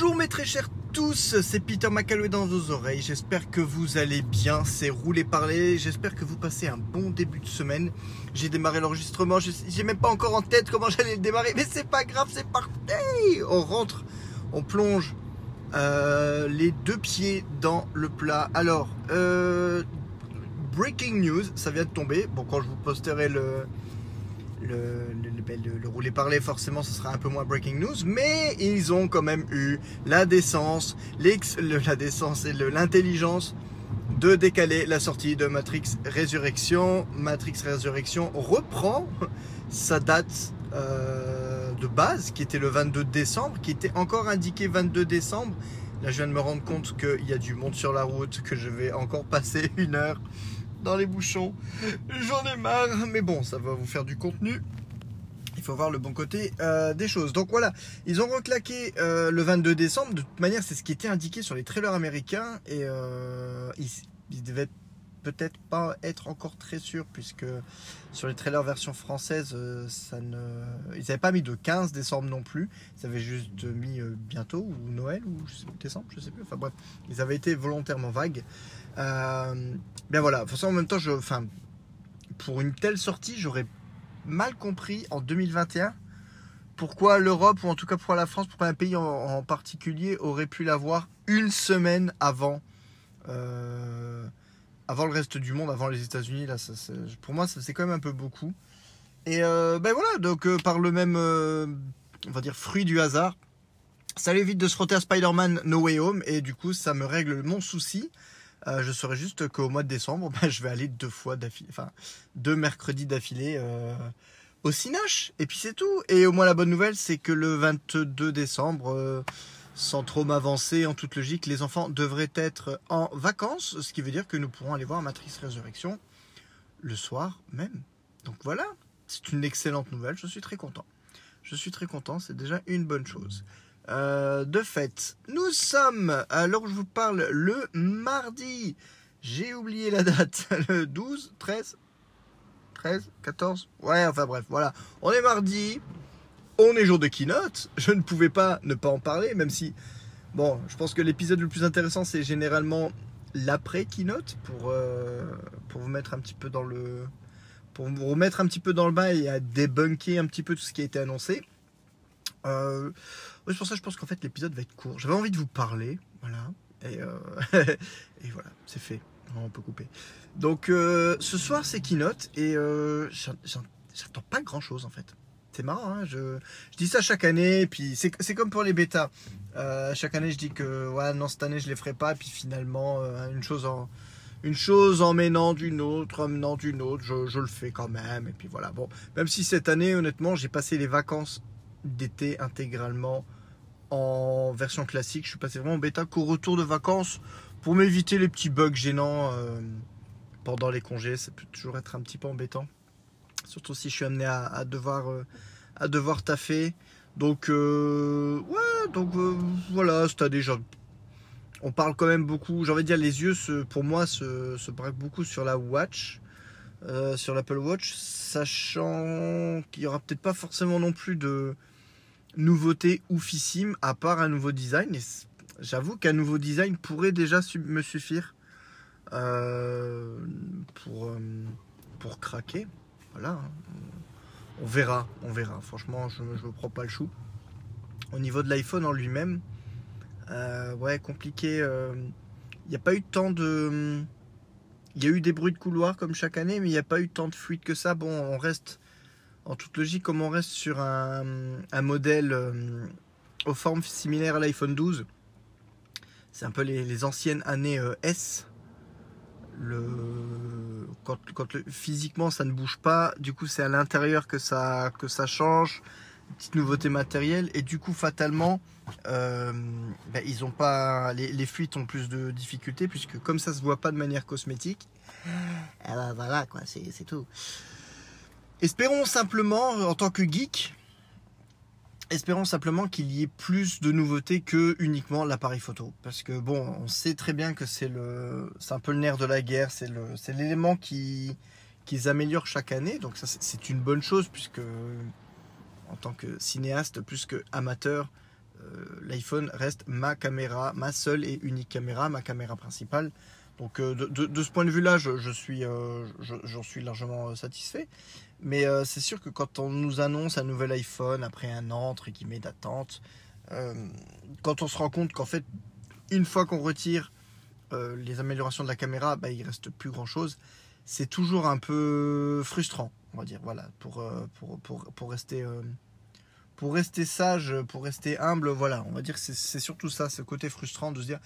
Bonjour mes très chers tous, c'est Peter McCalloway dans vos oreilles. J'espère que vous allez bien, c'est roulé parler. J'espère que vous passez un bon début de semaine. J'ai démarré l'enregistrement, j'ai même pas encore en tête comment j'allais le démarrer, mais c'est pas grave, c'est parti. On rentre, on plonge euh, les deux pieds dans le plat. Alors, euh, breaking news, ça vient de tomber. Bon, quand je vous posterai le, le, le, rouler parler, forcément, ce sera un peu moins breaking news, mais ils ont quand même eu la décence, la décence et l'intelligence de décaler la sortie de Matrix Résurrection. Matrix Résurrection reprend sa date euh, de base, qui était le 22 décembre, qui était encore indiqué 22 décembre. Là, je viens de me rendre compte qu'il y a du monde sur la route, que je vais encore passer une heure dans les bouchons. J'en ai marre, mais bon, ça va vous faire du contenu. Il faut voir le bon côté euh, des choses. Donc voilà, ils ont reclaqué euh, le 22 décembre. De toute manière, c'est ce qui était indiqué sur les trailers américains. Et euh, ils, devaient peut-être pas être encore très sûrs, puisque sur les trailers version française, ça ne... ils n'avaient pas mis de 15 décembre non plus. Ils avaient juste mis bientôt, ou Noël, ou décembre, je sais plus. Enfin bref, ils avaient été volontairement vagues. Euh, bien voilà, de en même temps, enfin, pour une telle sortie, j'aurais mal compris en 2021 pourquoi l'Europe, ou en tout cas pour la France, pourquoi un pays en, particulier aurait pu l'avoir une semaine avant, euh, avant le reste du monde, avant les États-Unis. Là, pour moi, c'est quand même un peu beaucoup. Et euh, ben voilà, donc par le même, on va dire, fruit du hasard, ça évite de se frotter à Spider-Man No Way Home, et du coup, ça me règle mon souci. Euh, je saurais juste qu'au mois de décembre, bah, je vais aller deux fois d'affilée, enfin deux mercredis d'affilée euh, au Cinoche. Et puis c'est tout. Et au moins la bonne nouvelle, c'est que le 22 décembre, euh, sans trop m'avancer, en toute logique, les enfants devraient être en vacances, ce qui veut dire que nous pourrons aller voir Matrice Résurrection le soir même. Donc voilà, c'est une excellente nouvelle. Je suis très content. Je suis très content. C'est déjà une bonne chose. Euh, de fait, nous sommes, alors je vous parle, le mardi. J'ai oublié la date. Le 12, 13, 13, 14. Ouais, enfin bref, voilà. On est mardi. On est jour de keynote. Je ne pouvais pas ne pas en parler, même si, bon, je pense que l'épisode le plus intéressant, c'est généralement l'après keynote pour, euh, pour vous mettre un petit peu dans le. Pour vous remettre un petit peu dans le bain et à débunker un petit peu tout ce qui a été annoncé. Euh, c'est pour ça que je pense qu'en fait l'épisode va être court. J'avais envie de vous parler, voilà. Et, euh, et voilà, c'est fait. On peut couper. Donc euh, ce soir c'est keynote et j'attends pas grand chose en fait. C'est marrant, hein je, dis ça chaque année, puis c'est comme pour les bêtas. Chaque année je dis que non cette année je les ferai pas, puis finalement une chose en une chose en menant d'une autre, en menant d'une autre, je, je, le fais quand même. Et puis voilà. Bon, même si cette année, honnêtement, j'ai passé les vacances d'été intégralement en version classique. Je suis passé vraiment bêta qu'au retour de vacances pour m'éviter les petits bugs gênants euh, pendant les congés. Ça peut toujours être un petit peu embêtant. Surtout si je suis amené à, devoir, euh, devoir taffer. Donc, euh, ouais, donc voilà, c'est déjà. On parle quand même beaucoup. J'ai envie de dire, les yeux, pour moi, se, se braquent beaucoup sur la Watch. sur l'Apple Watch, sachant qu'il n'y aura peut-être pas forcément non plus de, nouveauté oufissime à part un nouveau design. J'avoue qu'un nouveau design pourrait déjà me suffire euh, pour, euh, pour craquer. Voilà. On verra, on verra. Franchement, je ne me prends pas le chou. Au niveau de l'iPhone en lui-même, euh, ouais, compliqué. Il n'y a pas eu tant de. Il y a eu des bruits de couloir comme chaque année, mais il n'y a pas eu tant de fuites que ça. Bon, on reste en toute logique, comme on reste sur un, modèle euh, aux formes similaires à l'iPhone 12, c'est un peu les, anciennes années euh, S. Le, quand, physiquement ça ne bouge pas, du coup c'est à l'intérieur que ça, que ça change, petite nouveauté matérielle, et du coup fatalement euh, ben, ils ont pas les, les, fuites ont plus de difficultés puisque comme ça se voit pas de manière cosmétique, eh ben, voilà quoi, c'est tout. Espérons simplement, en tant que geek, espérons simplement qu'il y ait plus de nouveautés que uniquement l'appareil photo. Parce que bon, on sait très bien que c'est le, c'est un peu le nerf de la guerre, c'est le, c'est l'élément qui, qu'ils améliorent chaque année. Donc ça, c'est une bonne chose puisque en tant que cinéaste, plus que amateur, euh, l'iPhone reste ma caméra, ma seule et unique caméra, ma caméra principale. Donc de, de, ce point de vue-là, je, suis, j'en suis largement satisfait. Mais c'est sûr que quand on nous annonce un nouvel iPhone après un an, entre guillemets, d'attente, quand on se rend compte qu'en fait, une fois qu'on retire les améliorations de la caméra, bah, il reste plus grand-chose c'est toujours un peu frustrant, on va dire, voilà, pour, euh, pour, pour, pour rester, euh, pour rester sage, pour rester humble, voilà, on va dire que c'est surtout ça, ce côté frustrant de se dire,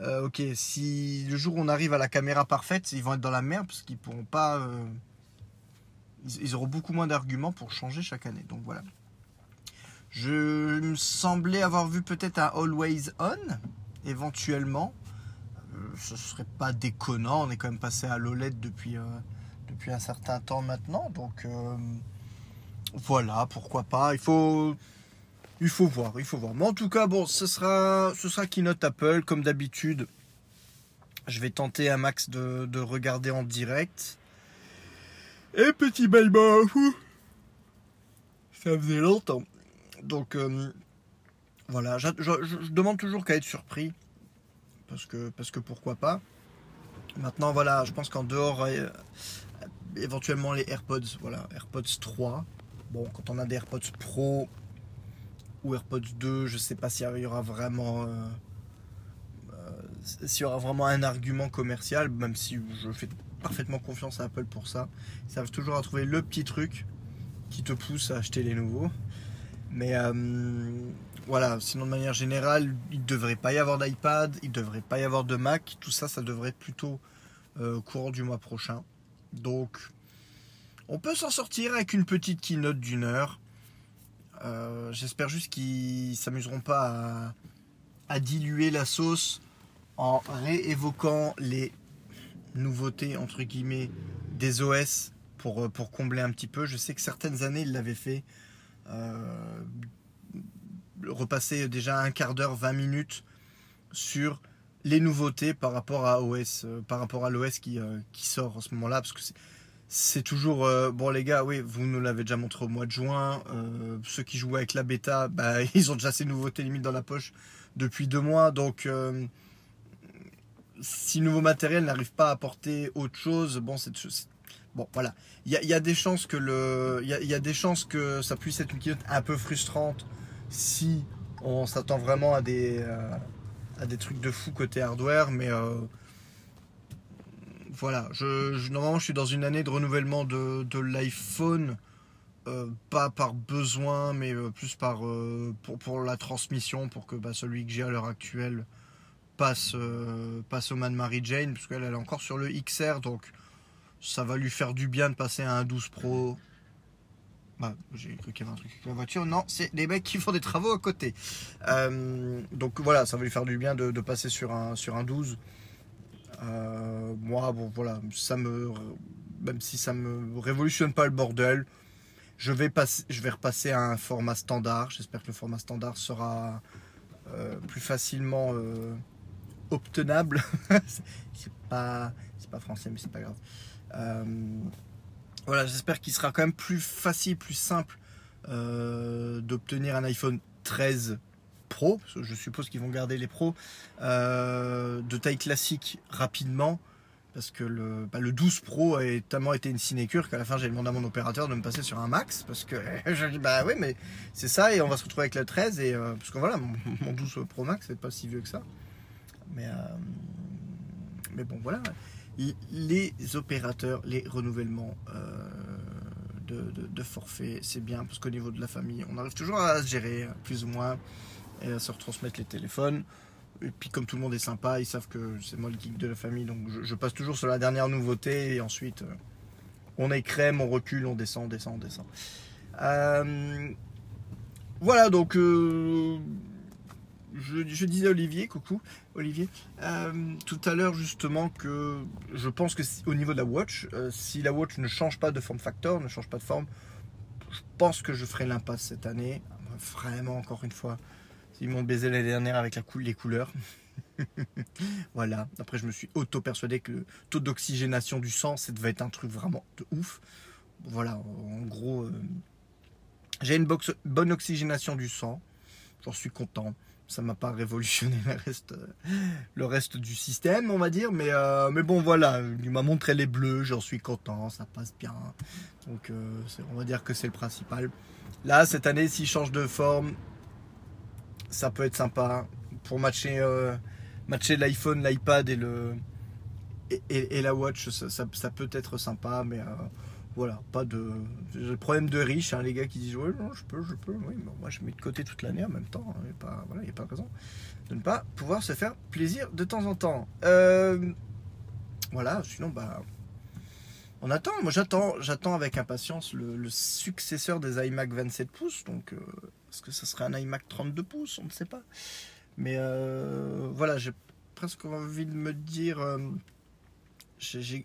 euh, ok, si le jour où on arrive à la caméra parfaite, ils vont être dans la merde parce qu'ils pourront pas, ils, auront beaucoup moins d'arguments pour changer chaque année, donc voilà. Je me semblais avoir vu peut-être un Always On, éventuellement ce serait pas déconnant. On est quand même passé à l'OLED depuis, euh, depuis un certain temps maintenant. Donc euh, voilà, pourquoi pas. Il faut, il faut voir, il faut voir. Mais en tout cas, bon, ce sera, ce sera Keynote Apple, comme d'habitude. Je vais tenter un max de, de regarder en direct. Et petit bye Ça faisait longtemps. Donc euh, voilà, je, demande toujours qu'à être surpris parce que, parce que pourquoi pas. Maintenant, voilà, je pense qu'en dehors, euh, éventuellement les AirPods, voilà, AirPods 3. Bon, quand on a des AirPods Pro ou AirPods 2, je sais pas s'il y aura vraiment. Euh, s'il y aura vraiment un argument commercial, même si je fais parfaitement confiance à Apple pour ça. Ils savent toujours à trouver le petit truc qui te pousse à acheter les nouveaux. Mais voilà, sinon de manière générale, il ne devrait pas y avoir d'iPad, il ne devrait pas y avoir de Mac, tout ça, ça devrait plutôt euh, courant du mois prochain. Donc, on peut s'en sortir avec une petite keynote d'une heure. Euh, j'espère juste qu'ils s'amuseront pas à, diluer la sauce en réévoquant les nouveautés entre guillemets des OS pour, pour combler un petit peu. Je sais que certaines années ils l'avaient fait. Euh, repasser déjà un quart d'heure, 20 minutes sur les nouveautés par rapport à OS, euh, par rapport à l'OS qui, euh, qui sort en ce moment-là, parce que c'est toujours euh, bon les gars, oui, vous nous l'avez déjà montré au mois de juin. ceux qui jouent avec la bêta, bah, ils ont déjà ces nouveautés limite dans la poche depuis deux mois, donc si nouveau matériel n'arrive pas à apporter autre chose, bon, c'est bon, voilà. Il y, a, des chances que le, y, a, des chances que ça puisse être une keynote un peu frustrante si on s'attend vraiment à des, euh, trucs de fou côté hardware, mais euh, voilà, je, normalement je suis dans une année de renouvellement de, l'iPhone, euh, pas par besoin, mais plus par pour, pour, la transmission, pour que bah, celui que j'ai à l'heure actuelle passe, passe au Man Mary Jane, parce qu'elle est encore sur le XR, donc ça va lui faire du bien de passer à un 12 Pro bah, j'ai cru qu'il y avait un truc avec la voiture. Non, c'est des mecs qui font des travaux à côté. Euh, donc voilà, ça va lui faire du bien de, passer sur un, sur un 12. Euh, moi, bon voilà, ça me, même si ça me révolutionne pas le bordel, je vais, passer, je vais repasser à un format standard. J'espère que le format standard sera euh, plus facilement obtenable. c'est pas, français, mais c'est pas grave. Voilà, j'espère qu'il sera quand même plus facile, plus simple euh, d'obtenir un iPhone 13 Pro. je suppose qu'ils vont garder les Pro euh, de taille classique rapidement. Parce que le, bah, le 12 Pro a tellement été une sinécure qu'à la fin j'ai demandé à mon opérateur de me passer sur un Max. Parce que je dis bah oui mais c'est ça et on va se retrouver avec le 13 et euh, parce que voilà mon, 12 Pro Max c'est pas si vieux que ça. Mais, mais bon voilà les opérateurs, les renouvellements euh, de, forfait, c'est bien parce qu'au niveau de la famille, on arrive toujours à se gérer plus ou moins et à se retransmettre les téléphones. Et puis comme tout le monde est sympa, ils savent que c'est moi le geek de la famille, donc je, passe toujours sur la dernière nouveauté et ensuite euh, on est crème, on recule, on descend, on descend, on descend. Euh, voilà donc je, disais Olivier, coucou Olivier, euh, tout à l'heure justement que je pense que au niveau de la watch, euh, si la watch ne change pas de form factor, ne change pas de forme, je pense que je ferai l'impasse cette année. Vraiment, encore une fois, ils m'ont baisé l'année dernière avec les couleurs. voilà. Après, je me suis auto-persuadé que le taux d'oxygénation du sang, ça devait être un truc vraiment de ouf. Voilà, en gros, euh, j'ai une bonne oxygénation du sang. j'en suis content. Ça m'a pas révolutionné le reste, le reste du système, on va dire. Mais, euh, mais bon, voilà, il m'a montré les bleus, j'en suis content, ça passe bien. Donc, euh, on va dire que c'est le principal. Là, cette année, s'il change de forme, ça peut être sympa pour matcher, euh, matcher l'iPhone, l'iPad et, le, et, la Watch. Ça, peut être sympa, mais voilà, pas de. le problème de riche, hein, les gars qui disent Ouais, non, je peux, je peux. Oui, moi je mets de côté toute l'année en même temps. Il n'y a, pas, voilà, de raison de ne pas pouvoir se faire plaisir de temps en temps. Euh, voilà, sinon, bah. On attend, moi j'attends, j'attends avec impatience le, successeur des iMac 27 pouces. Donc, euh, est-ce que ça serait un iMac 32 pouces On ne sait pas. Mais euh, voilà, j'ai presque envie de me dire. j'ai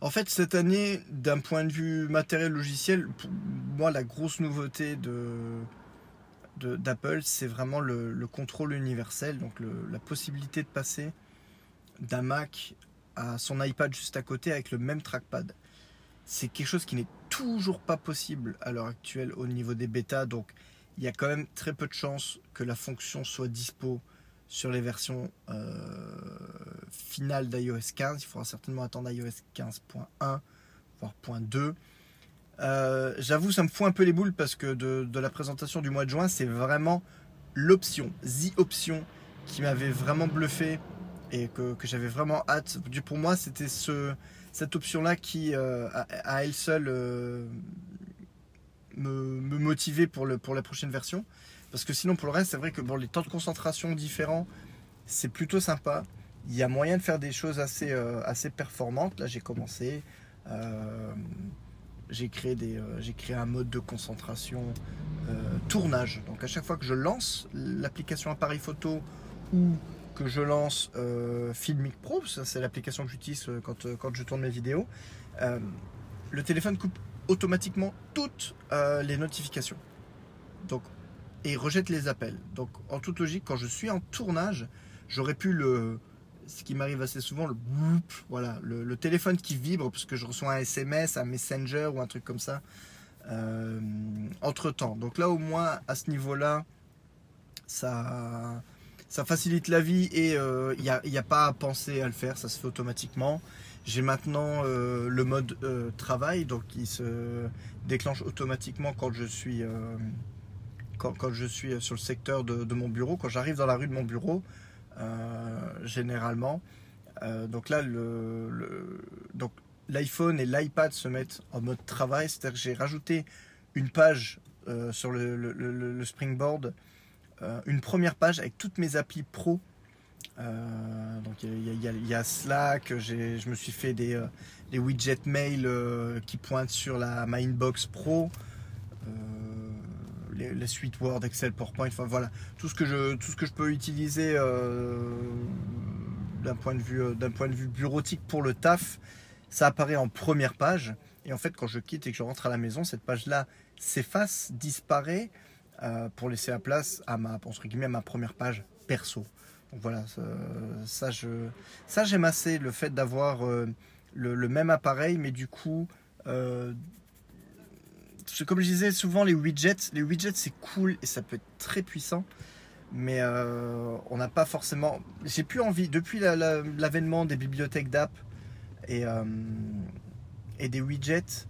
en fait, cette année, d'un point de vue matériel logiciel, pour moi, la grosse nouveauté de, d'Apple, c'est vraiment le, contrôle universel, donc la possibilité de passer d'un Mac à son iPad juste à côté avec le même trackpad. C'est quelque chose qui n'est toujours pas possible à l'heure actuelle au niveau des bêtas, donc il y a quand même très peu de chances que la fonction soit dispo sur les versions euh, finales d'iOS 15. Il faudra certainement attendre iOS 15.1, voire .2. Euh, j'avoue, ça me fout un peu les boules parce que de, la présentation du mois de juin, c'est vraiment l'option, the option, qui m'avait vraiment bluffé et que, j'avais vraiment hâte. Pour moi, c'était ce, cette option-là qui, euh, à, elle seule, me, motivait pour la prochaine version. Parce que sinon, pour le reste, c'est vrai que bon, les temps de concentration différents, c'est plutôt sympa. Il y a moyen de faire des choses assez, euh, assez performantes. Là, j'ai commencé. Euh, j'ai créé, des, euh, j'ai créé un mode de concentration tournage. Donc, à chaque fois que je lance l'application appareil photo ou que je lance Filmic Pro, ça c'est l'application que j'utilise quand, quand je tourne mes vidéos, le téléphone coupe automatiquement toutes les notifications. Donc et rejette les appels. Donc en toute logique, quand je suis en tournage, j'aurais pu le, ce qui m'arrive assez souvent, le voilà, le, téléphone qui vibre parce que je reçois un SMS, un Messenger ou un truc comme ça euh, entre temps. Donc là au moins à ce niveau-là, ça, ça facilite la vie et il euh, n'y a, pas à penser à le faire, ça se fait automatiquement. J'ai maintenant euh, le mode travail, donc il se déclenche automatiquement quand je suis quand, je suis sur le secteur de, mon bureau, quand j'arrive dans la rue de mon bureau, euh, généralement. Euh, donc là, donc l'iPhone et l'iPad se mettent en mode travail, c'est-à-dire que j'ai rajouté une page euh, sur le, Springboard, une première page avec toutes mes applis pro. donc il y, a Slack, je me suis fait des, des widgets mail qui pointent sur la ma inbox pro les, suites Word, Excel, PowerPoint, enfin voilà, tout ce que je, tout ce que je peux utiliser euh, d'un point, de vue, euh, point de vue bureautique pour le taf, ça apparaît en première page. Et en fait, quand je quitte et que je rentre à la maison, cette page-là s'efface, disparaît euh, pour laisser la place à ma, entre guillemets, à ma première page perso. Donc voilà, ça, ça j'aime assez le fait d'avoir le, même appareil, mais du coup comme je disais souvent, les widgets, les widgets c'est cool et ça peut être très puissant, mais euh, on n'a pas forcément. J'ai plus envie, depuis l'avènement des bibliothèques d'app et, euh, des widgets,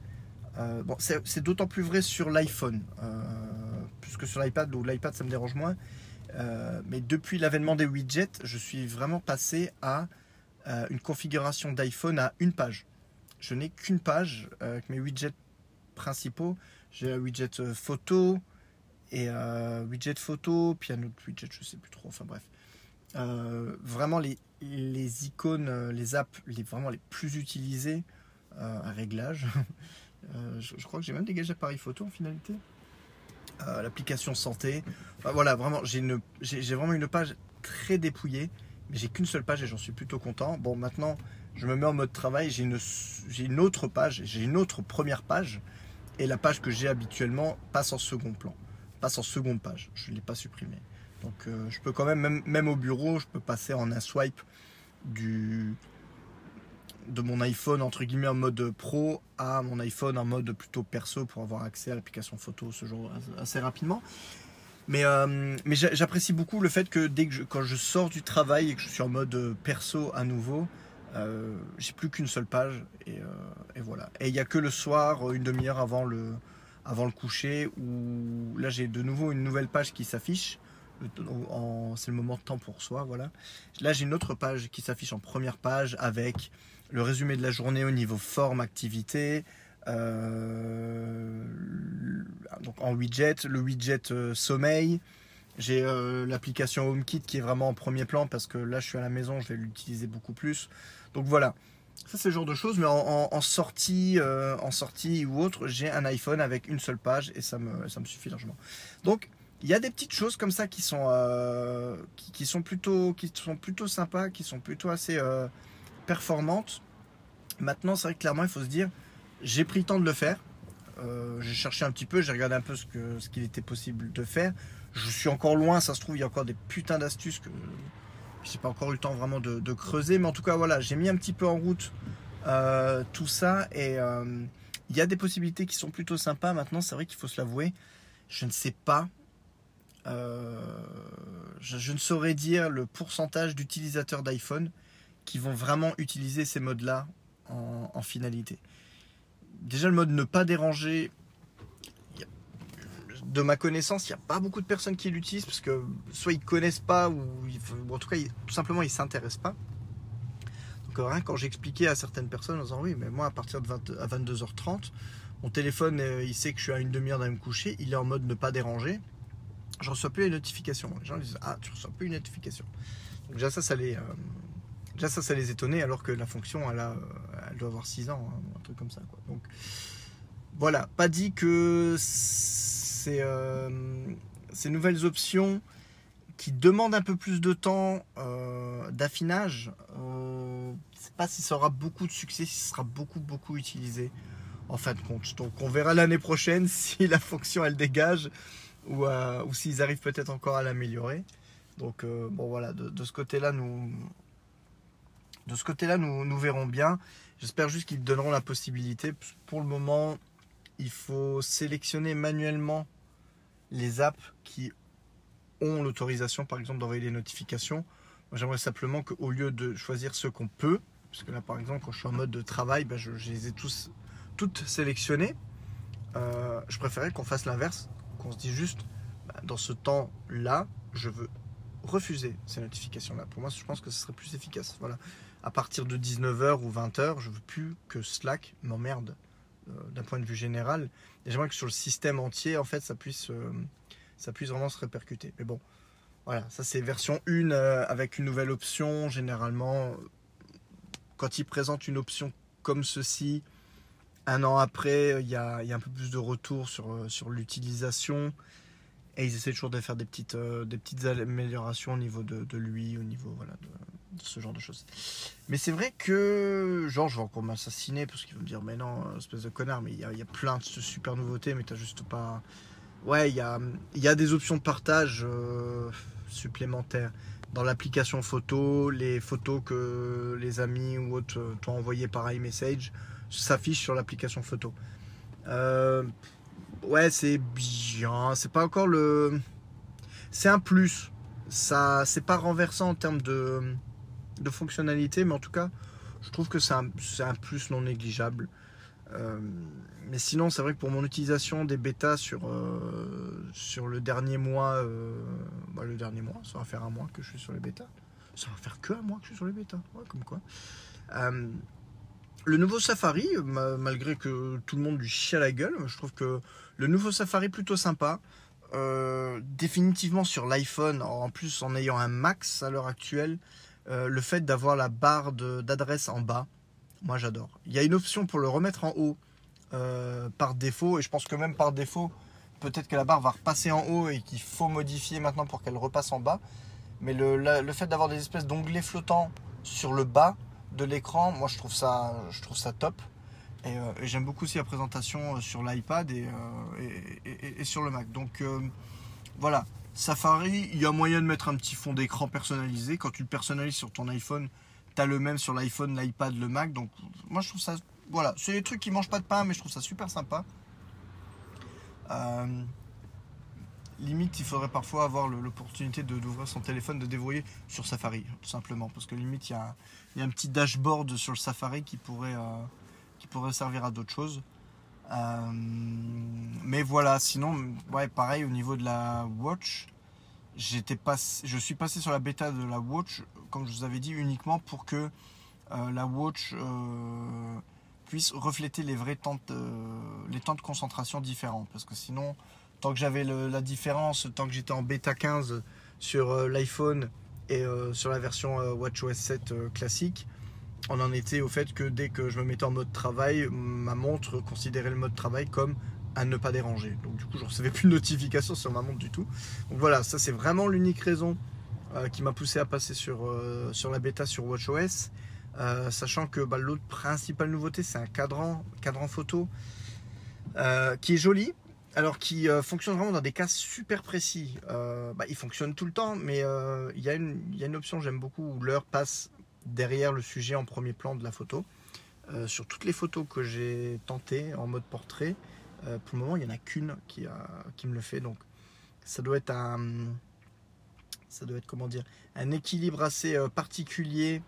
euh, bon, c'est d'autant plus vrai sur l'iPhone, plus que sur l'iPad, où l'iPad ça me dérange moins. mais depuis l'avènement des widgets, je suis vraiment passé à une configuration d'iPhone à une page. Je n'ai qu'une page avec mes widgets principaux. J'ai un widget euh, photo et widget photo, puis un autre widget, je sais plus trop. Enfin bref. Euh, vraiment les, les icônes, euh, les apps, les, vraiment les plus utilisées à réglage. je, crois que j'ai même dégagé appareil photo en finalité. L'application santé. voilà, vraiment, j'ai vraiment une page très dépouillée, mais j'ai qu'une seule page et j'en suis plutôt content. Bon, maintenant, je me mets en mode travail, j'ai une, une autre page, j'ai une autre première page et la page que j'ai habituellement passe en second plan, passe en seconde page. Je ne l'ai pas supprimée. Donc euh, je peux quand même, même, au bureau, je peux passer en un swipe du, de mon iPhone entre guillemets en mode pro à mon iPhone en mode plutôt perso pour avoir accès à l'application photo ce jour assez rapidement. Mais, euh, mais j'apprécie beaucoup le fait que dès que je, quand je sors du travail et que je suis en mode perso à nouveau, euh, j'ai plus qu'une seule page et, et voilà. Et il n'y a que le soir, une demi-heure avant le, avant le coucher, où là j'ai de nouveau une nouvelle page qui s'affiche. C'est le moment de temps pour soi, voilà. Là j'ai une autre page qui s'affiche en première page avec le résumé de la journée au niveau forme, activité, euh, donc en widget, le widget euh, sommeil. J'ai euh, l'application HomeKit qui est vraiment en premier plan parce que là je suis à la maison, je vais l'utiliser beaucoup plus. Donc voilà, ça c'est le genre de choses, mais en, sortie, en sortie ou autre, j'ai un iPhone avec une seule page et ça me, suffit largement. Donc il y a des petites choses comme ça qui sont, sont plutôt, qui sont plutôt sympas, qui sont plutôt assez performantes. Maintenant, c'est vrai clairement, il faut se dire, j'ai pris le temps de le faire. Euh, j'ai cherché un petit peu, j'ai regardé un peu ce qu'il ce qu'il était possible de faire. Je suis encore loin, ça se trouve, il y a encore des putains d'astuces que je n'ai pas encore eu le temps vraiment de, creuser. Mais en tout cas, voilà, j'ai mis un petit peu en route euh, tout ça et euh, il y a des possibilités qui sont plutôt sympas. Maintenant, c'est vrai qu'il faut se l'avouer, je ne sais pas. Je, ne saurais dire le pourcentage d'utilisateurs d'iPhone qui vont vraiment utiliser ces modes-là en finalité déjà le mode ne pas déranger, de ma connaissance, il n'y a pas beaucoup de personnes qui l'utilisent parce que soit ils connaissent pas ou, en tout cas tout simplement ils s'intéressent pas. Donc rien quand j'expliquais à certaines personnes en disant oui mais moi à partir de à 22h30 mon téléphone euh, il sait que je suis à une demi-heure d'aller me coucher, il est en mode ne pas déranger. Je reçois plus les notifications. Les gens disent ah tu reçois plus une notification. Donc déjà ça ça les euh, étonnait alors que la fonction elle euh, doit avoir 6 ans, hein, un truc comme ça. Donc voilà, pas dit que ces, euh, ces nouvelles options qui demandent un peu plus de temps euh, d'affinage, euh, je ne sais pas si ça aura beaucoup de succès, si ce sera beaucoup beaucoup utilisé en fin de compte. Donc on verra l'année prochaine si la fonction elle dégage ou, ou s'ils arrivent peut-être encore à l'améliorer. Donc bon voilà, de, de ce côté-là nous de ce côté-là nous, nous verrons bien. J'espère juste qu'ils donneront la possibilité. Pour le moment, il faut sélectionner manuellement les apps qui ont l'autorisation, par exemple, d'envoyer les notifications. J'aimerais simplement qu'au lieu de choisir ceux qu'on peut, parce que là, par exemple, quand je suis en mode de travail, ben, je, les ai tous, toutes sélectionnées. Euh, je préférais qu'on fasse l'inverse, qu'on se dise juste, ben, dans ce temps-là, je veux refuser ces notifications-là. Pour moi, je pense que ce serait plus efficace. Voilà à partir de 19h ou 20h, je veux plus que Slack m'emmerde d'un point de vue général. Et j'aimerais que sur le système entier, en fait, ça puisse, euh, ça puisse vraiment se répercuter. Mais bon, voilà, ça c'est version 1 euh, avec une nouvelle option. Généralement, quand ils présentent une option comme ceci, un an après, il y a, un peu plus de retour sur l'utilisation. Et ils essaient toujours de faire des petites, des petites améliorations au niveau de, lui, au niveau voilà, de, ce genre de choses. Mais c'est vrai que, genre, je vais encore m'assassiner parce qu'ils vont me dire, mais non, espèce de connard, mais il y a, plein de super nouveautés, mais t'as juste pas. Ouais, il y a, y a des options de partage euh, supplémentaires. Dans l'application photo, les photos que les amis ou autres euh, t'ont envoyées par iMessage s'affichent sur l'application photo. Euh, ouais, c'est bien. C'est pas encore le. C'est un plus. Ça, c'est pas renversant en termes de de fonctionnalité, mais en tout cas, je trouve que c'est un, un, plus non négligeable. Euh, mais sinon, c'est vrai que pour mon utilisation des bêtas sur, euh, sur le dernier mois, euh, bah, le dernier mois, ça va faire un mois que je suis sur les bêtas. Ça va faire que un mois que je suis sur les bêtas, comme quoi. Le nouveau Safari, malgré que tout le monde lui chie à la gueule, je trouve que le nouveau Safari plutôt sympa. définitivement sur l'iPhone, en plus en ayant un max à l'heure actuelle, euh, le fait d'avoir la barre d'adresse en bas, moi j'adore. Il y a une option pour le remettre en haut euh, par défaut, et je pense que même par défaut, peut-être que la barre va repasser en haut et qu'il faut modifier maintenant pour qu'elle repasse en bas. Mais le, fait d'avoir des espèces d'onglets flottants sur le bas de l'écran, moi je trouve ça, je trouve ça top. Et, euh, j'aime beaucoup aussi la présentation sur l'iPad et, et, sur le Mac. Donc voilà, Safari, il y a moyen de mettre un petit fond d'écran personnalisé. Quand tu le personnalises sur ton iPhone, tu as le même sur l'iPhone, l'iPad, le Mac. Donc moi je trouve ça... Voilà, c'est des trucs qui mangent pas de pain, mais je trouve ça super sympa. Limite, il faudrait parfois avoir l'opportunité d'ouvrir son téléphone, de déverrouiller sur Safari, tout simplement. Parce que limite, il y a, un petit dashboard sur le Safari qui pourrait, euh, servir à d'autres choses. Euh, mais voilà, sinon, ouais, pareil au niveau de la Watch, je suis passé sur la bêta de la Watch, comme je vous avais dit, uniquement pour que euh, la Watch puisse refléter les vrais temps les temps de concentration différents. Parce que sinon, tant j'avais la différence, tant que j'étais en bêta 15 sur euh, l'iPhone et euh, sur la version euh, WatchOS 7 euh, classique, on en était au fait que dès que je me mettais en mode travail, ma montre considérait le mode travail comme à ne pas déranger. Donc du coup, je recevais plus de notifications sur ma montre du tout. Donc voilà, ça c'est vraiment l'unique raison qui m'a poussé à passer sur, la bêta sur WatchOS. Sachant que bah, l'autre principale nouveauté, c'est un cadran, photo qui est joli, alors qui euh, fonctionne vraiment dans des cas super précis. Euh, bah, il fonctionne tout le temps, mais euh, il y, a une- option j'aime beaucoup où l'heure passe derrière le sujet en premier plan de la photo. Sur toutes les photos que j'ai tentées en mode portrait, pour le moment, il n'y en a qu'une qui, me le fait. Donc, ça doit être un, comment dire, un équilibre assez particulier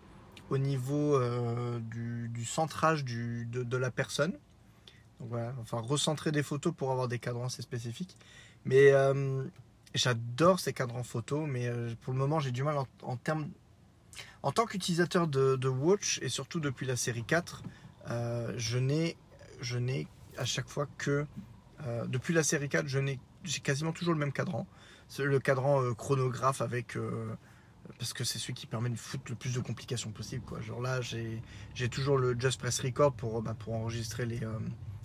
au niveau du, centrage de la personne. Voilà, enfin recentrer des photos pour avoir des cadrans assez spécifiques. Mais euh, j'adore ces cadrans photos, mais euh, pour le moment j'ai du mal en, termes. En tant qu'utilisateur de, Watch et surtout depuis la série 4, euh, je n'ai à chaque fois que depuis la série 4, je n'ai j'ai quasiment toujours le même cadran. Le cadran chronographe avec parce que c'est celui qui permet de foutre le plus de complications possible quoi. Genre là, j'ai toujours le Just Press Record pour bah, pour enregistrer les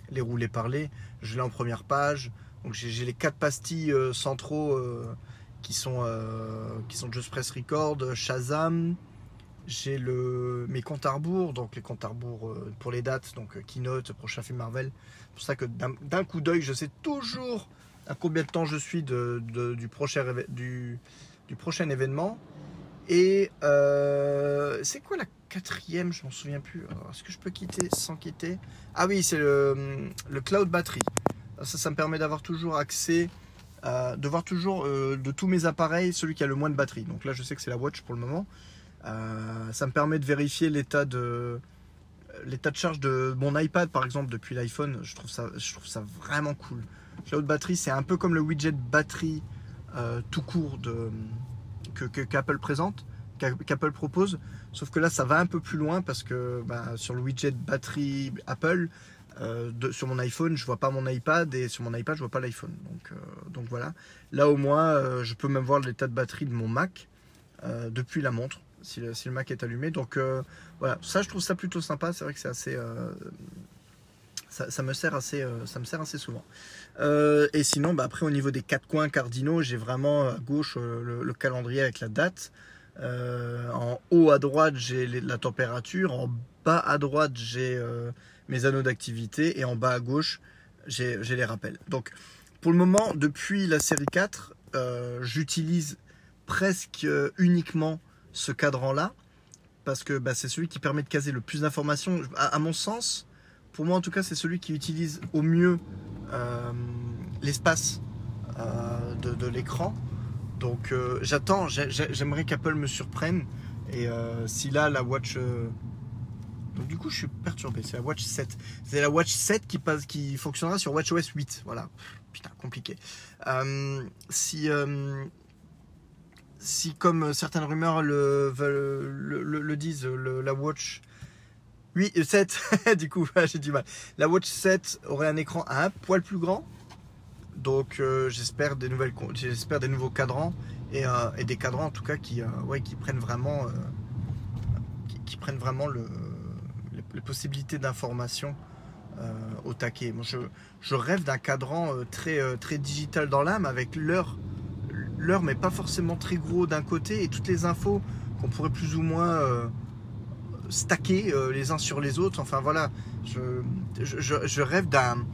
les roulés parlés. Je l'ai en première page. Donc j'ai les quatre pastilles euh, centraux euh, qui sont euh, qui sont Just Press Record, Shazam. J'ai mes comptes à rebours, donc les comptes à rebours pour les dates, donc Keynote, prochain film Marvel. C'est pour ça que d'un coup d'œil, je sais toujours à combien de temps je suis du, prochain, du prochain événement. Et euh, c'est quoi la quatrième Je m'en souviens plus. Est-ce que je peux quitter sans quitter? Ah oui, c'est le, le cloud battery. Ça, ça me permet d'avoir toujours accès, à- de voir toujours euh, de tous mes appareils celui qui a le moins de batterie. Donc là, je sais que c'est la Watch pour le moment. Euh, ça me permet de vérifier l'état de l'état de charge de mon iPad par exemple depuis l'iPhone. Je trouve ça, je trouve ça vraiment cool. Cloud battery, c'est un peu comme le widget batterie euh, tout court de que que- qu'Apple présente, qu'a- qu'Apple propose. Sauf que là, ça va un peu plus loin parce que bah, sur le widget batterie Apple, euh, sur mon iPhone, je vois pas mon iPad et sur mon iPad, je vois pas l'iPhone. Donc, euh, voilà. Là, au moins, euh, je peux même voir l'état de batterie de mon Mac depuis la montre, si le, Mac est allumé. Donc voilà, ça, je trouve ça plutôt sympa. C'est vrai que c'est assez. Ça, me sert assez, euh, ça me sert assez souvent. Euh, et sinon, bah, après, au niveau des quatre coins cardinaux, j'ai vraiment à gauche euh, le, le calendrier avec la date. En haut à droite, j'ai la température. En bas à droite, j'ai mes anneaux d'activité. Et en bas à gauche, j'ai les rappels. Donc, pour le moment, depuis la série 4, euh, j'utilise presque uniquement ce cadran-là. Parce que bah, c'est celui qui permet de caser le plus d'informations. À mon sens, pour moi en tout cas, c'est celui qui utilise au mieux euh, l'espace euh, de, l'écran. Donc euh, j'attends, j'ai- j'ai- j'aimerais qu'Apple me surprenne. Et si là, la Watch... Donc du coup, je suis perturbé. C'est la Watch 7. C'est la Watch 7 qui, passe, qui fonctionnera sur WatchOS 8. Voilà. Putain, compliqué. Si... si comme certaines rumeurs le, disent, la Watch 8, 7, du coup j'ai du mal. La Watch 7 aurait un écran un poil plus grand, donc euh, j'espère des nouvelles, j'espère des nouveaux cadrans et, euh, et des cadrans en tout cas qui, euh, ouais, qui prennent vraiment, qui, prennent vraiment le, les, les possibilités d'information au taquet. Moi, je, je rêve d'un cadran très, très digital dans l'âme avec l'heure l'heure mais pas forcément très gros d'un côté et toutes les infos qu'on pourrait plus ou moins stacker euh, les uns sur les autres. Enfin voilà, je, rêve d'un.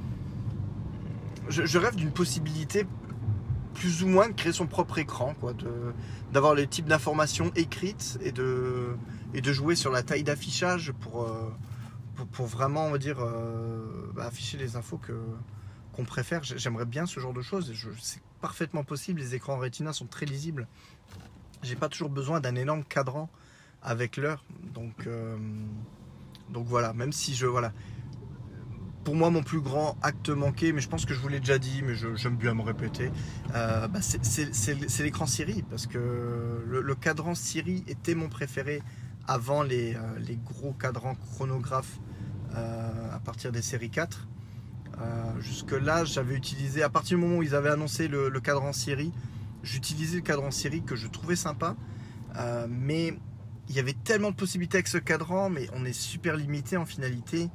Je, rêve d'une possibilité plus ou moins de créer son propre écran, quoi, d'avoir les types d'informations écrites et de, et de jouer sur la taille d'affichage pour, euh, pour, vraiment, dire, euh, bah, afficher les infos que, qu'on préfère. J'ai- J'aimerais bien ce genre de choses. c'est parfaitement possible. Les écrans Retina sont très lisibles. J'ai pas toujours besoin d'un énorme cadran avec l'heure. Donc, euh, donc voilà, même si je. Voilà. Pour moi, mon plus grand acte manqué, mais je pense que je vous l'ai déjà dit, mais j'aime bien me répéter, euh, bah, c'est l'écran Siri, parce que le, cadran Siri était mon préféré avant les, euh, les gros cadrans chronographes à partir des séries 4. jusque là, j'avais utilisé, à partir du moment où ils avaient annoncé le, le cadran Siri, j'utilisais le cadran Siri que je trouvais sympa, mais il y avait tellement de possibilités avec ce cadran, mais on est super limité en finalité.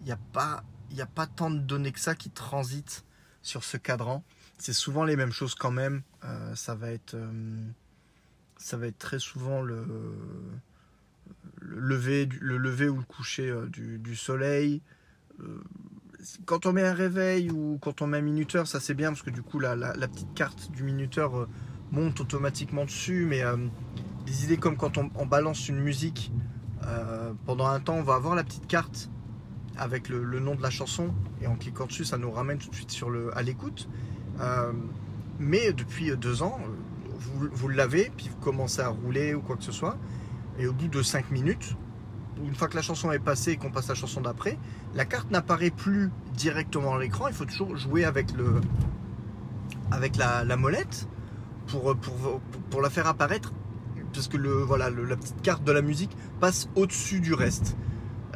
Il n'y a, pas, a pas tant de données que ça qui transitent sur ce cadran. C'est souvent les mêmes choses quand même. Euh, ça, va être, euh, ça va être très souvent le, le, lever, le lever ou le coucher euh, du, soleil. quand on met un réveil ou quand on met un minuteur, ça c'est bien parce que du coup la, la petite carte du minuteur monte automatiquement dessus. Des idées comme quand on, balance une musique euh, pendant un temps, on va avoir la petite carte avec le, nom de la chanson et en cliquant dessus, ça nous ramène tout de suite à l'écoute. Euh, mais depuis deux ans, vous, vous l'avez, puis vous commencez à rouler ou quoi que ce soit, et au bout de cinq minutes, une fois que la chanson est passée et qu'on passe la chanson d'après, la carte n'apparaît plus directement à l'écran. Il faut toujours jouer avec, la, molette pour, la faire apparaître parce que le, voilà, la petite carte de la musique passe au-dessus du reste.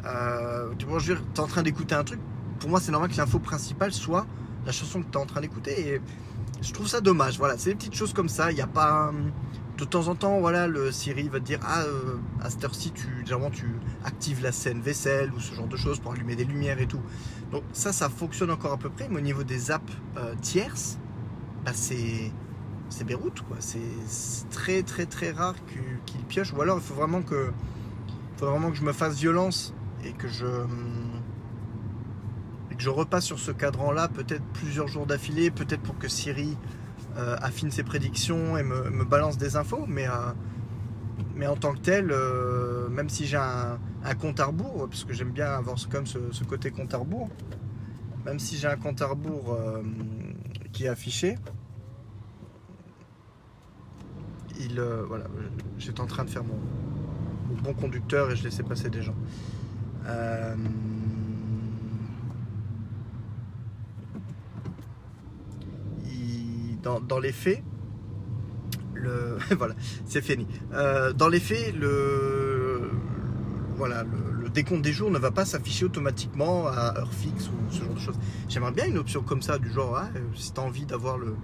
Euh, tu vois, je veux dire, en train d'écouter un truc, pour moi c'est normal que l'info principale soit la chanson que tu es en train d'écouter. Et je trouve ça dommage. Voilà, c'est des petites choses comme ça. Il a pas. De temps en temps, voilà, le Siri va te dire Ah, euh, à cette heure-ci, tu, généralement, tu actives la scène vaisselle ou ce genre de choses pour allumer des lumières et tout. Donc, ça, ça fonctionne encore à peu près. Mais au niveau des apps euh, tierces, bah, c'est c'est Beyrouth quoi. C'est très très très rare qu'il pioche. Ou alors il faut vraiment que, je me fasse violence et que je, que je repasse sur ce cadran-là, peut-être plusieurs jours d'affilée, peut-être pour que Siri euh, affine ses prédictions et me, balance des infos. Mais, euh, mais en tant que tel, euh, même si j'ai un, compte à rebours, parce que j'aime bien avoir ce, ce, côté compte à rebours, même si j'ai un compte à rebours qui est affiché, euh, voilà, j'étais en train de faire mon, bon conducteur et je laissais passer des gens. Euh, dans, les faits, le, voilà, c'est fini. Euh, dans les faits, le, voilà, le, décompte des jours ne va pas s'afficher automatiquement à heure fixe ou ce genre de choses. J'aimerais bien une option comme ça, du genre, ah, si tu as envie d'avoir le,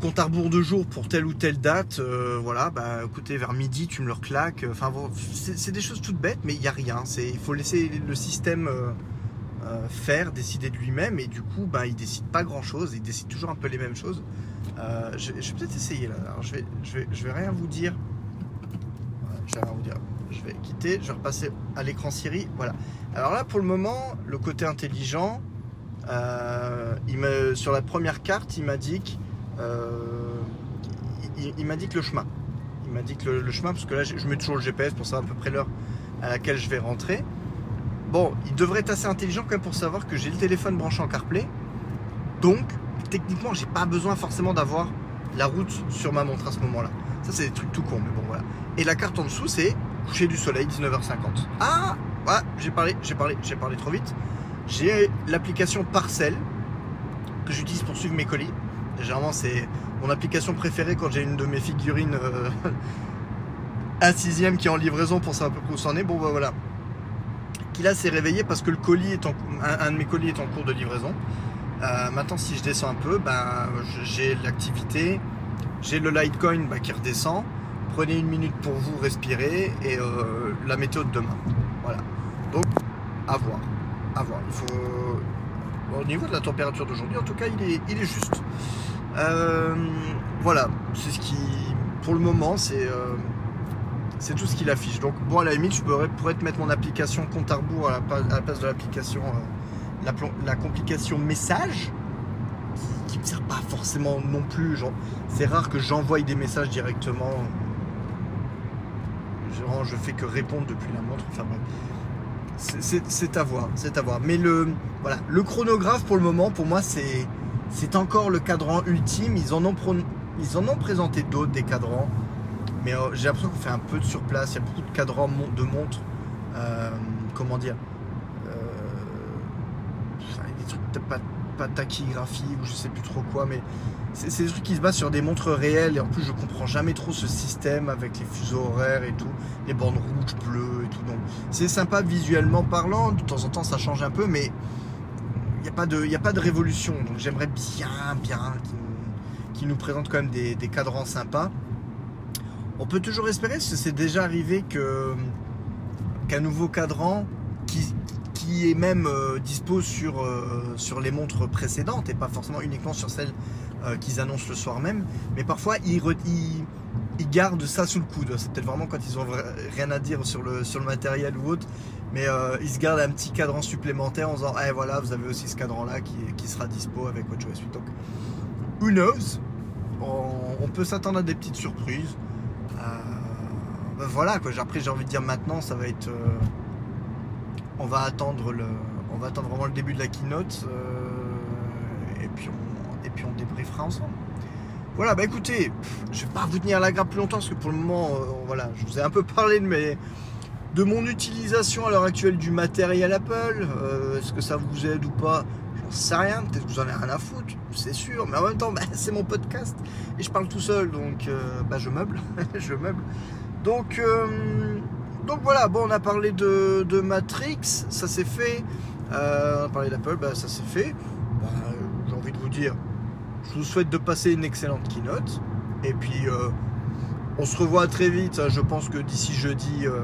compte à rebours de jour pour telle ou telle date, euh, voilà, bah écoutez, vers midi, tu me le reclaques. Enfin, bon, c'est des choses toutes bêtes, mais il n'y a rien. Il faut laisser le système euh, euh, faire, décider de lui-même, et du coup, bah, il décide pas grand-chose, il décide toujours un peu les mêmes choses. je, vais peut-être essayer là. Alors, je vais, je vais, je vais rien vous dire. je vais vous dire. Je vais quitter, je vais repasser à l'écran Siri. Voilà. Alors là, pour le moment, le côté intelligent, il me, sur la première carte, il m'indique euh, il, m'a dit que le chemin. Il m'a dit que le, chemin, parce que là, je, mets toujours le GPS pour savoir à peu près l'heure à laquelle je vais rentrer. Bon, il devrait être assez intelligent quand même pour savoir que j'ai le téléphone branché en CarPlay. Donc, techniquement, j'ai pas besoin forcément d'avoir la route sur ma montre à ce moment-là. Ça, c'est des trucs tout cons, mais bon, voilà. Et la carte en dessous, c'est coucher du soleil, 19h50. Ah, ouais, j'ai parlé, j'ai parlé, j'ai parlé trop vite. J'ai l'application Parcel que j'utilise pour suivre mes colis. Généralement, c'est mon application préférée quand j'ai une de mes figurines euh, à sixième qui est en livraison pour savoir un peu où c'en est. Bon, bah voilà. Qui là s'est réveillé parce que le colis est en, un, de mes colis est en cours de livraison. Euh, maintenant, si je descends un peu, ben, j'ai l'activité, j'ai le Litecoin bah, qui redescend. Prenez une minute pour vous respirer et euh, la météo de demain. Voilà. Donc, à voir. À voir. Il faut au niveau de la température d'aujourd'hui, en tout cas, il est, il est juste. Euh, voilà, c'est ce qui, pour le moment, c'est euh, c'est tout ce qu'il affiche. Donc, bon, à la limite, je pourrais, te mettre mon application compte à rebours à la, place de l'application, euh, la, complication message, qui ne me sert pas forcément non plus. C'est rare que j'envoie des messages directement. Genre, je fais que répondre depuis la montre. Enfin c'est à voir, c'est à voir. Mais le, voilà, le chronographe pour le moment, pour moi, c'est c'est encore le cadran ultime. Ils en ont, présenté d'autres des cadrans, mais euh, j'ai l'impression qu'on fait un peu de surplace. Il y a beaucoup de cadrans de montres. Euh, comment dire Des trucs pas, pas tachygraphie ou je sais plus trop quoi, mais c'est des trucs qui se basent sur des montres réelles et en plus je comprends jamais trop ce système avec les fuseaux horaires et tout, les bandes rouges, bleues et tout. Donc c'est sympa visuellement parlant, de temps en temps ça change un peu, mais pas de, a pas de révolution. Donc j'aimerais bien, bien qu'ils nous, présentent quand même des, cadrans sympas. On peut toujours espérer, c'est déjà arrivé que qu'un nouveau cadran qui, qui est même euh, dispo sur, euh, sur les montres précédentes et pas forcément uniquement sur celles euh, qu'ils annoncent le soir même. Mais parfois, ils, ils, gardent ça sous le coude. C'est peut-être vraiment quand ils ont rien à dire sur le, sur le matériel ou autre. Mais euh, ils se gardent un petit cadran supplémentaire en disant Eh voilà, vous avez aussi ce cadran-là qui, qui, sera dispo avec WatchOS 8. Donc, who knows? On, peut s'attendre à des petites surprises. Euh, ben voilà, quoi. Après, j'ai envie de dire maintenant, ça va être. on va attendre le. On va attendre vraiment le début de la keynote. et puis on puis on débriefera ensemble. Voilà, bah écoutez, je vais pas vous tenir la grappe plus longtemps parce que pour le moment, euh, voilà, je vous ai un peu parlé de mes, de mon utilisation à l'heure actuelle du matériel Apple. Euh, est-ce que ça vous aide ou pas? J'en sais rien. Peut-être que vous en avez rien à foutre, c'est sûr. Mais en même temps, bah, c'est mon podcast et je parle tout seul, donc euh, bah, je meuble, je meuble. Donc, donc voilà. Bon, on a parlé de, Matrix, ça s'est fait. on a parlé d'Apple, bah, ça s'est fait. J'ai envie de vous dire, je vous souhaite de passer une excellente keynote. Et puis, euh, on se revoit très vite. Je pense que d'ici jeudi, euh,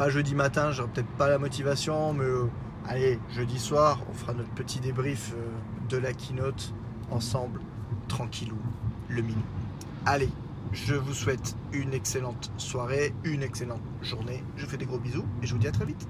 pas jeudi matin, j'aurai peut-être pas la motivation, mais euh, allez, jeudi soir, on fera notre petit débrief de la keynote ensemble, tranquillou, le mini. Allez, je vous souhaite une excellente soirée, une excellente journée. Je fais des gros bisous et je vous dis à très vite.